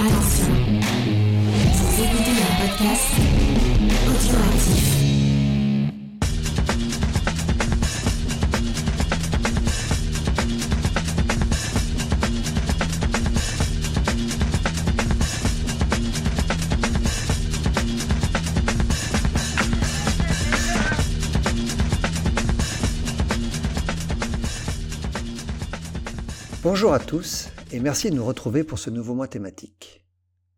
Attention, vous écoutez un podcast audioactif. Bonjour à tous et merci de nous retrouver pour ce nouveau mois thématique.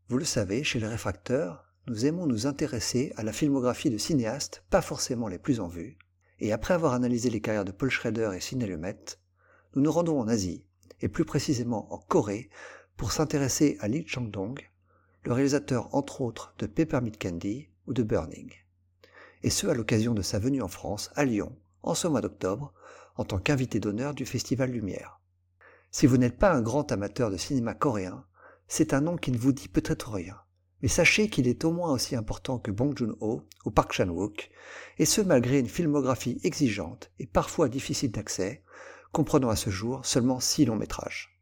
Vous le savez, chez les réfracteurs, nous aimons nous intéresser à la filmographie de cinéastes pas forcément les plus en vue, et après avoir analysé les carrières de Paul Schrader et Sidney Lumet, nous nous rendons en Asie, et plus précisément en Corée, pour s'intéresser à Lee Chang-dong, le réalisateur entre autres de Peppermint Candy ou de Burning. Et ce à l'occasion de sa venue en France, à Lyon, en ce mois d'octobre, en tant qu'invité d'honneur du Festival Lumière. Si vous n'êtes pas un grand amateur de cinéma coréen, c'est un nom qui ne vous dit peut-être rien. Mais sachez qu'il est au moins aussi important que Bong Joon-ho ou Park Chan-wook, et ce malgré une filmographie exigeante et parfois difficile d'accès, comprenant à ce jour seulement six longs métrages.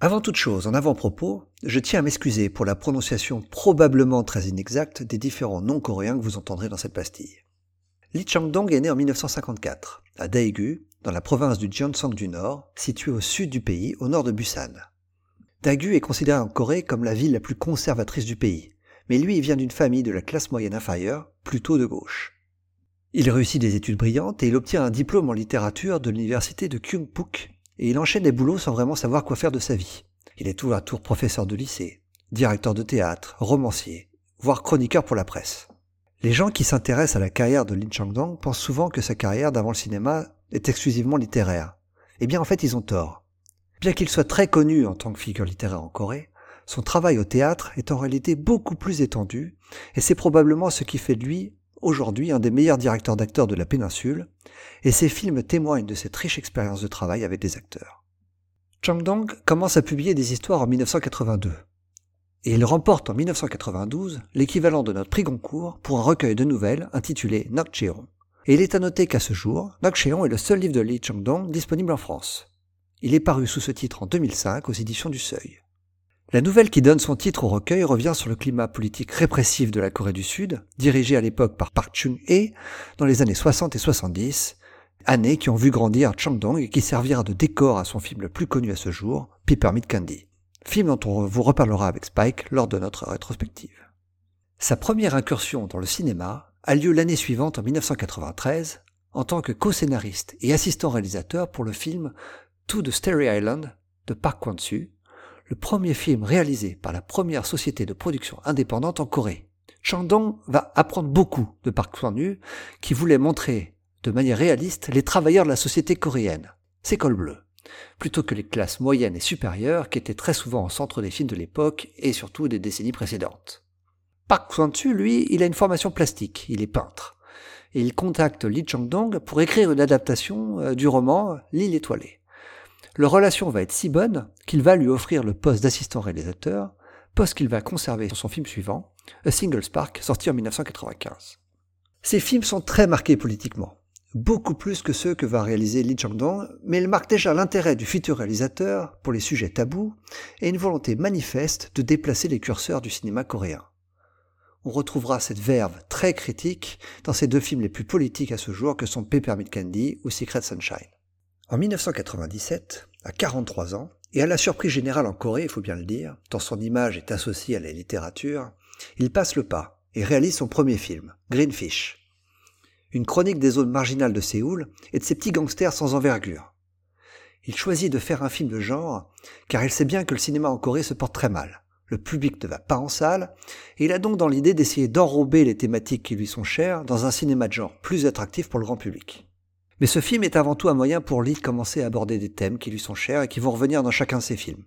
Avant toute chose, en avant-propos, je tiens à m'excuser pour la prononciation probablement très inexacte des différents noms coréens que vous entendrez dans cette pastille. Lee Chang-dong est né en 1954, à Daegu, dans la province du Gyeongsang du Nord, située au sud du pays, au nord de Busan. Daegu est considéré en Corée comme la ville la plus conservatrice du pays, mais lui vient d'une famille de la classe moyenne inférieure, plutôt de gauche. Il réussit des études brillantes et il obtient un diplôme en littérature de l'université de Kyungpook, et il enchaîne les boulots sans vraiment savoir quoi faire de sa vie. Il est tour à tour professeur de lycée, directeur de théâtre, romancier, voire chroniqueur pour la presse. Les gens qui s'intéressent à la carrière de Lin Chang-dong pensent souvent que sa carrière d'avant le cinéma est exclusivement littéraire. Eh bien en fait ils ont tort. Bien qu'il soit très connu en tant que figure littéraire en Corée, son travail au théâtre est en réalité beaucoup plus étendu, et c'est probablement ce qui fait de lui aujourd'hui un des meilleurs directeurs d'acteurs de la péninsule, et ses films témoignent de cette riche expérience de travail avec des acteurs. Chang-dong commence à publier des histoires en 1982, et il remporte en 1992 l'équivalent de notre prix Goncourt pour un recueil de nouvelles intitulé Nokcheon. Et il est à noter qu'à ce jour, Nokcheon est le seul livre de Lee Chang-dong disponible en France. Il est paru sous ce titre en 2005 aux éditions du Seuil. La nouvelle qui donne son titre au recueil revient sur le climat politique répressif de la Corée du Sud, dirigé à l'époque par Park Chung-hee dans les années 60 et 70, années qui ont vu grandir Chang-dong et qui servira de décor à son film le plus connu à ce jour, Peppermint Candy, film dont on vous reparlera avec Spike lors de notre rétrospective. Sa première incursion dans le cinéma a lieu l'année suivante en 1993 en tant que co-scénariste et assistant réalisateur pour le film To the Starry Island de Park Kwon-soo, le premier film réalisé par la première société de production indépendante en Corée. Chandong va apprendre beaucoup de Park Kwon-soo qui voulait montrer de manière réaliste les travailleurs de la société coréenne, ses cols bleus, plutôt que les classes moyennes et supérieures qui étaient très souvent au centre des films de l'époque et surtout des décennies précédentes. Park Kwon-soo, lui, il a une formation plastique, il est peintre. Et il contacte Lee Chang-dong pour écrire une adaptation euh, du roman L'île étoilée. Leur relation va être si bonne qu'il va lui offrir le poste d'assistant réalisateur, poste qu'il va conserver sur son film suivant, A Single Spark, sorti en 1995. Ces films sont très marqués politiquement, beaucoup plus que ceux que va réaliser Lee Chang-dong, mais ils marquent déjà l'intérêt du futur réalisateur pour les sujets tabous et une volonté manifeste de déplacer les curseurs du cinéma coréen. On retrouvera cette verve très critique dans ces deux films les plus politiques à ce jour que sont Peppermint Candy ou Secret Sunshine. En 1997, à 43 ans, et à la surprise générale en Corée, il faut bien le dire, tant son image est associée à la littérature, il passe le pas et réalise son premier film, Greenfish. Une chronique des zones marginales de Séoul et de ces petits gangsters sans envergure. Il choisit de faire un film de genre, car il sait bien que le cinéma en Corée se porte très mal. Le public ne va pas en salle, et il a donc dans l'idée d'essayer d'enrober les thématiques qui lui sont chères dans un cinéma de genre plus attractif pour le grand public. Mais ce film est avant tout un moyen pour Lee de commencer à aborder des thèmes qui lui sont chers et qui vont revenir dans chacun de ses films.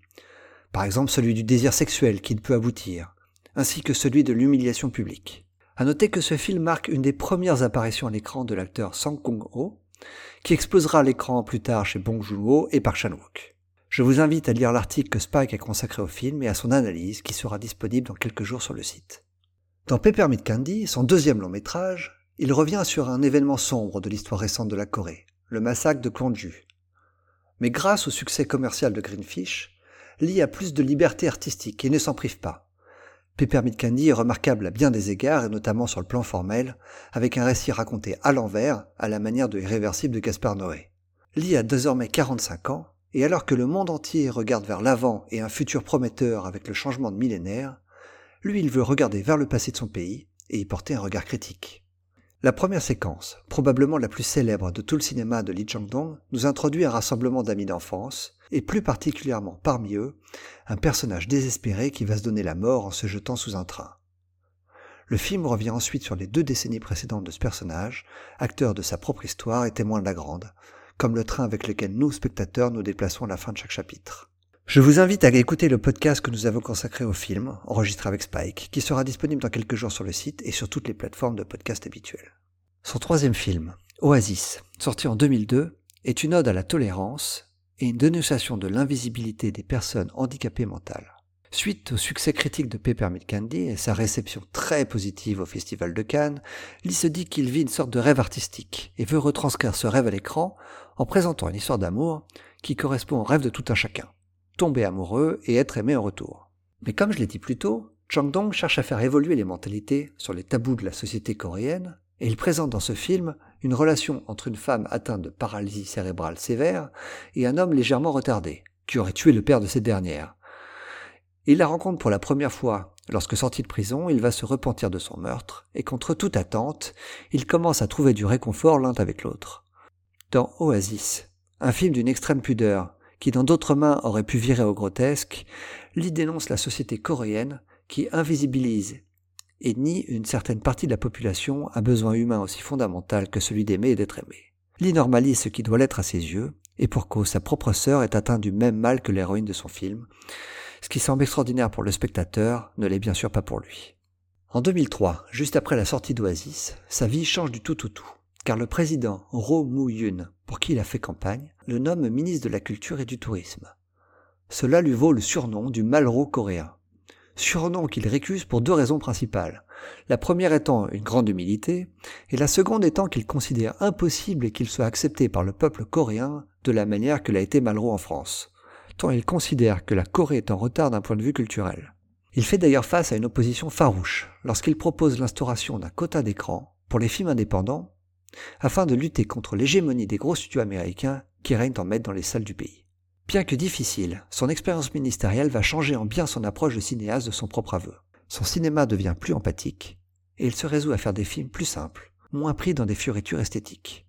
Par exemple celui du désir sexuel qui ne peut aboutir, ainsi que celui de l'humiliation publique. À noter que ce film marque une des premières apparitions à l'écran de l'acteur Sang Kong-ho, qui explosera l'écran plus tard chez Bong Joon-ho et Park Chan-wook. Je vous invite à lire l'article que Spike a consacré au film et à son analyse qui sera disponible dans quelques jours sur le site. Dans Peppermint Candy, son deuxième long métrage, il revient sur un événement sombre de l'histoire récente de la Corée, le massacre de Kwangju. Mais grâce au succès commercial de Greenfish, Lee a plus de liberté artistique et ne s'en prive pas. Peppermint Candy est remarquable à bien des égards, et notamment sur le plan formel, avec un récit raconté à l'envers, à la manière de Irréversible de Gaspard Noé. Lee a désormais 45 ans, et alors que le monde entier regarde vers l'avant et un futur prometteur avec le changement de millénaire, lui il veut regarder vers le passé de son pays et y porter un regard critique. La première séquence, probablement la plus célèbre de tout le cinéma de Lee Chang-dong, nous introduit un rassemblement d'amis d'enfance, et plus particulièrement parmi eux, un personnage désespéré qui va se donner la mort en se jetant sous un train. Le film revient ensuite sur les deux décennies précédentes de ce personnage, acteur de sa propre histoire et témoin de la grande, comme le train avec lequel nous, spectateurs, nous déplaçons à la fin de chaque chapitre. Je vous invite à écouter le podcast que nous avons consacré au film, enregistré avec Spike, qui sera disponible dans quelques jours sur le site et sur toutes les plateformes de podcast habituelles. Son troisième film, Oasis, sorti en 2002, est une ode à la tolérance et une dénonciation de l'invisibilité des personnes handicapées mentales. Suite au succès critique de Peppermint Candy et sa réception très positive au Festival de Cannes, Lee se dit qu'il vit une sorte de rêve artistique et veut retranscrire ce rêve à l'écran en présentant une histoire d'amour qui correspond au rêve de tout un chacun tomber amoureux et être aimé en retour. Mais comme je l'ai dit plus tôt, Chang Dong cherche à faire évoluer les mentalités sur les tabous de la société coréenne, et il présente dans ce film une relation entre une femme atteinte de paralysie cérébrale sévère et un homme légèrement retardé, qui aurait tué le père de cette dernière. Il la rencontre pour la première fois lorsque sorti de prison, il va se repentir de son meurtre, et contre toute attente, il commence à trouver du réconfort l'un avec l'autre. Dans Oasis, un film d'une extrême pudeur, qui dans d'autres mains aurait pu virer au grotesque, Lee dénonce la société coréenne qui invisibilise et nie une certaine partie de la population un besoin humain aussi fondamental que celui d'aimer et d'être aimé. Lee normalise ce qui doit l'être à ses yeux, et pour cause sa propre sœur est atteinte du même mal que l'héroïne de son film. Ce qui semble extraordinaire pour le spectateur ne l'est bien sûr pas pour lui. En 2003, juste après la sortie d'Oasis, sa vie change du tout au tout car le président Roh Moo-yoon, pour qui il a fait campagne, le nomme ministre de la Culture et du Tourisme. Cela lui vaut le surnom du Malraux coréen. Surnom qu'il récuse pour deux raisons principales. La première étant une grande humilité, et la seconde étant qu'il considère impossible qu'il soit accepté par le peuple coréen de la manière que l'a été Malraux en France, tant il considère que la Corée est en retard d'un point de vue culturel. Il fait d'ailleurs face à une opposition farouche lorsqu'il propose l'instauration d'un quota d'écran pour les films indépendants afin de lutter contre l'hégémonie des gros studios américains qui règnent en maître dans les salles du pays. Bien que difficile, son expérience ministérielle va changer en bien son approche de cinéaste de son propre aveu. Son cinéma devient plus empathique, et il se résout à faire des films plus simples, moins pris dans des fioritures esthétiques.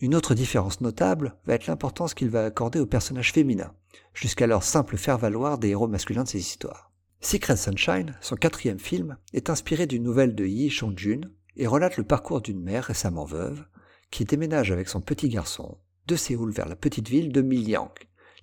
Une autre différence notable va être l'importance qu'il va accorder aux personnages féminins, jusqu'alors simple faire-valoir des héros masculins de ses histoires. Secret Sunshine, son quatrième film, est inspiré d'une nouvelle de Yi Chong-jun, et relate le parcours d'une mère récemment veuve qui déménage avec son petit garçon de Séoul vers la petite ville de Milyang,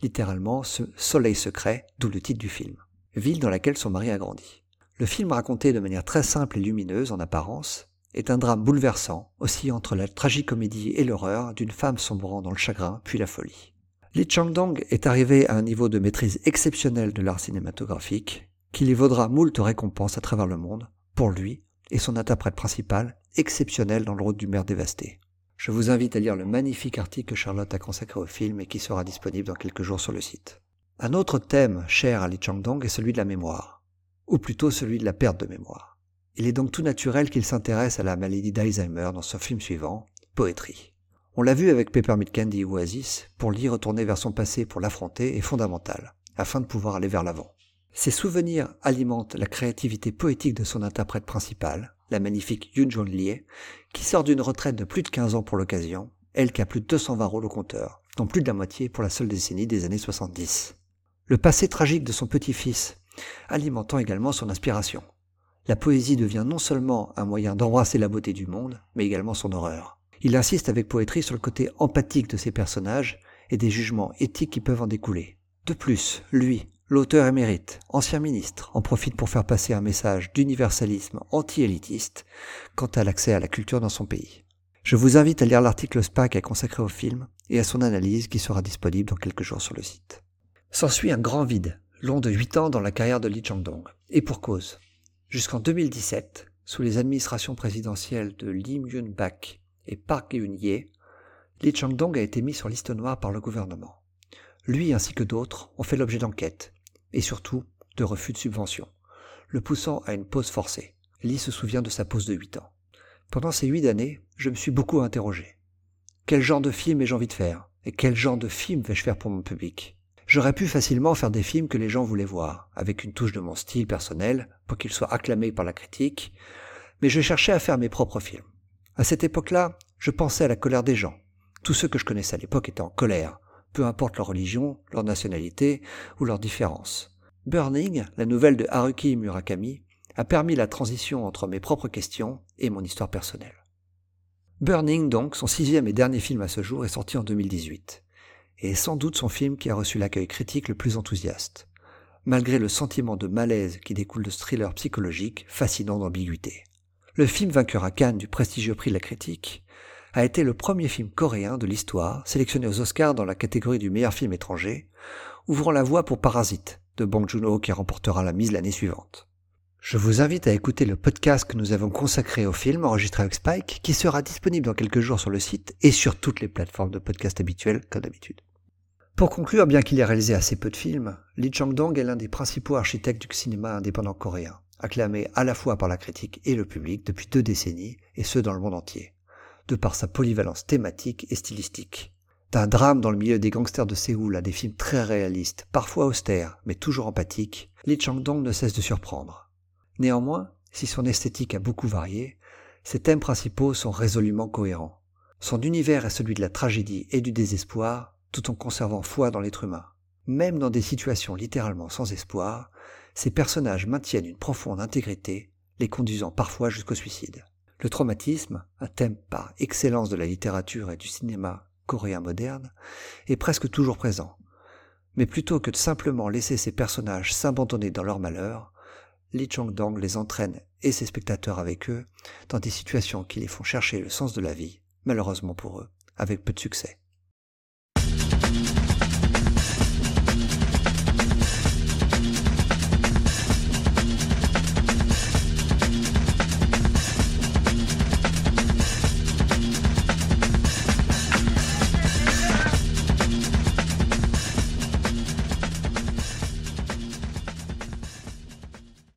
littéralement ce soleil secret, d'où le titre du film, ville dans laquelle son mari a grandi. Le film raconté de manière très simple et lumineuse en apparence est un drame bouleversant, aussi entre la tragicomédie et l'horreur d'une femme sombrant dans le chagrin puis la folie. Lee Chang-dong est arrivé à un niveau de maîtrise exceptionnel de l'art cinématographique qui lui vaudra moult récompenses à travers le monde, pour lui, et son interprète principal, exceptionnel dans le rôle du maire dévasté. Je vous invite à lire le magnifique article que Charlotte a consacré au film et qui sera disponible dans quelques jours sur le site. Un autre thème cher à Lee Chang-dong est celui de la mémoire, ou plutôt celui de la perte de mémoire. Il est donc tout naturel qu'il s'intéresse à la maladie d'Alzheimer dans son film suivant, Poétrie. On l'a vu avec Peppermint Candy Oasis, pour l'y retourner vers son passé pour l'affronter est fondamental, afin de pouvoir aller vers l'avant. Ses souvenirs alimentent la créativité poétique de son interprète principal, la magnifique Yoon Jong Lee, qui sort d'une retraite de plus de 15 ans pour l'occasion, elle qui a plus de 220 rôles au compteur, dont plus de la moitié pour la seule décennie des années 70. Le passé tragique de son petit-fils, alimentant également son inspiration. La poésie devient non seulement un moyen d'embrasser la beauté du monde, mais également son horreur. Il insiste avec poétrie sur le côté empathique de ses personnages et des jugements éthiques qui peuvent en découler. De plus, lui, L'auteur émérite, ancien ministre, en profite pour faire passer un message d'universalisme anti-élitiste quant à l'accès à la culture dans son pays. Je vous invite à lire l'article SPAC est consacré au film et à son analyse qui sera disponible dans quelques jours sur le site. S'ensuit un grand vide, long de 8 ans dans la carrière de Lee Chang-dong. Et pour cause. Jusqu'en 2017, sous les administrations présidentielles de Lee Myung-bak et Park Geun-hye, Lee Chang-dong a été mis sur liste noire par le gouvernement. Lui ainsi que d'autres ont fait l'objet d'enquêtes, et surtout de refus de subventions, le poussant à une pause forcée. Lee se souvient de sa pause de 8 ans. Pendant ces 8 années, je me suis beaucoup interrogé. Quel genre de film ai-je envie de faire? Et quel genre de film vais-je faire pour mon public? J'aurais pu facilement faire des films que les gens voulaient voir, avec une touche de mon style personnel, pour qu'ils soient acclamés par la critique, mais je cherchais à faire mes propres films. À cette époque-là, je pensais à la colère des gens. Tous ceux que je connaissais à l'époque étaient en colère, peu importe leur religion, leur nationalité ou leurs différences. Burning, la nouvelle de Haruki Murakami, a permis la transition entre mes propres questions et mon histoire personnelle. Burning, donc, son sixième et dernier film à ce jour, est sorti en 2018, et est sans doute son film qui a reçu l'accueil critique le plus enthousiaste, malgré le sentiment de malaise qui découle de ce thriller psychologique fascinant d'ambiguïté. Le film vainqueur à Cannes du prestigieux prix de la critique a été le premier film coréen de l'histoire sélectionné aux Oscars dans la catégorie du meilleur film étranger, ouvrant la voie pour Parasite de Bong Joon-ho qui remportera la mise l'année suivante. Je vous invite à écouter le podcast que nous avons consacré au film enregistré avec Spike, qui sera disponible dans quelques jours sur le site et sur toutes les plateformes de podcast habituelles, comme d'habitude. Pour conclure, bien qu'il ait réalisé assez peu de films, Lee Chang-dong est l'un des principaux architectes du cinéma indépendant coréen, acclamé à la fois par la critique et le public depuis deux décennies, et ce dans le monde entier, de par sa polyvalence thématique et stylistique. D'un drame dans le milieu des gangsters de Séoul à des films très réalistes, parfois austères, mais toujours empathiques, Lee Chang-dong ne cesse de surprendre. Néanmoins, si son esthétique a beaucoup varié, ses thèmes principaux sont résolument cohérents. Son univers est celui de la tragédie et du désespoir, tout en conservant foi dans l'être humain. Même dans des situations littéralement sans espoir, ces personnages maintiennent une profonde intégrité, les conduisant parfois jusqu'au suicide. Le traumatisme, un thème par excellence de la littérature et du cinéma coréen moderne, est presque toujours présent. Mais plutôt que de simplement laisser ces personnages s'abandonner dans leur malheur, Lee Chong-dong les entraîne et ses spectateurs avec eux dans des situations qui les font chercher le sens de la vie, malheureusement pour eux, avec peu de succès.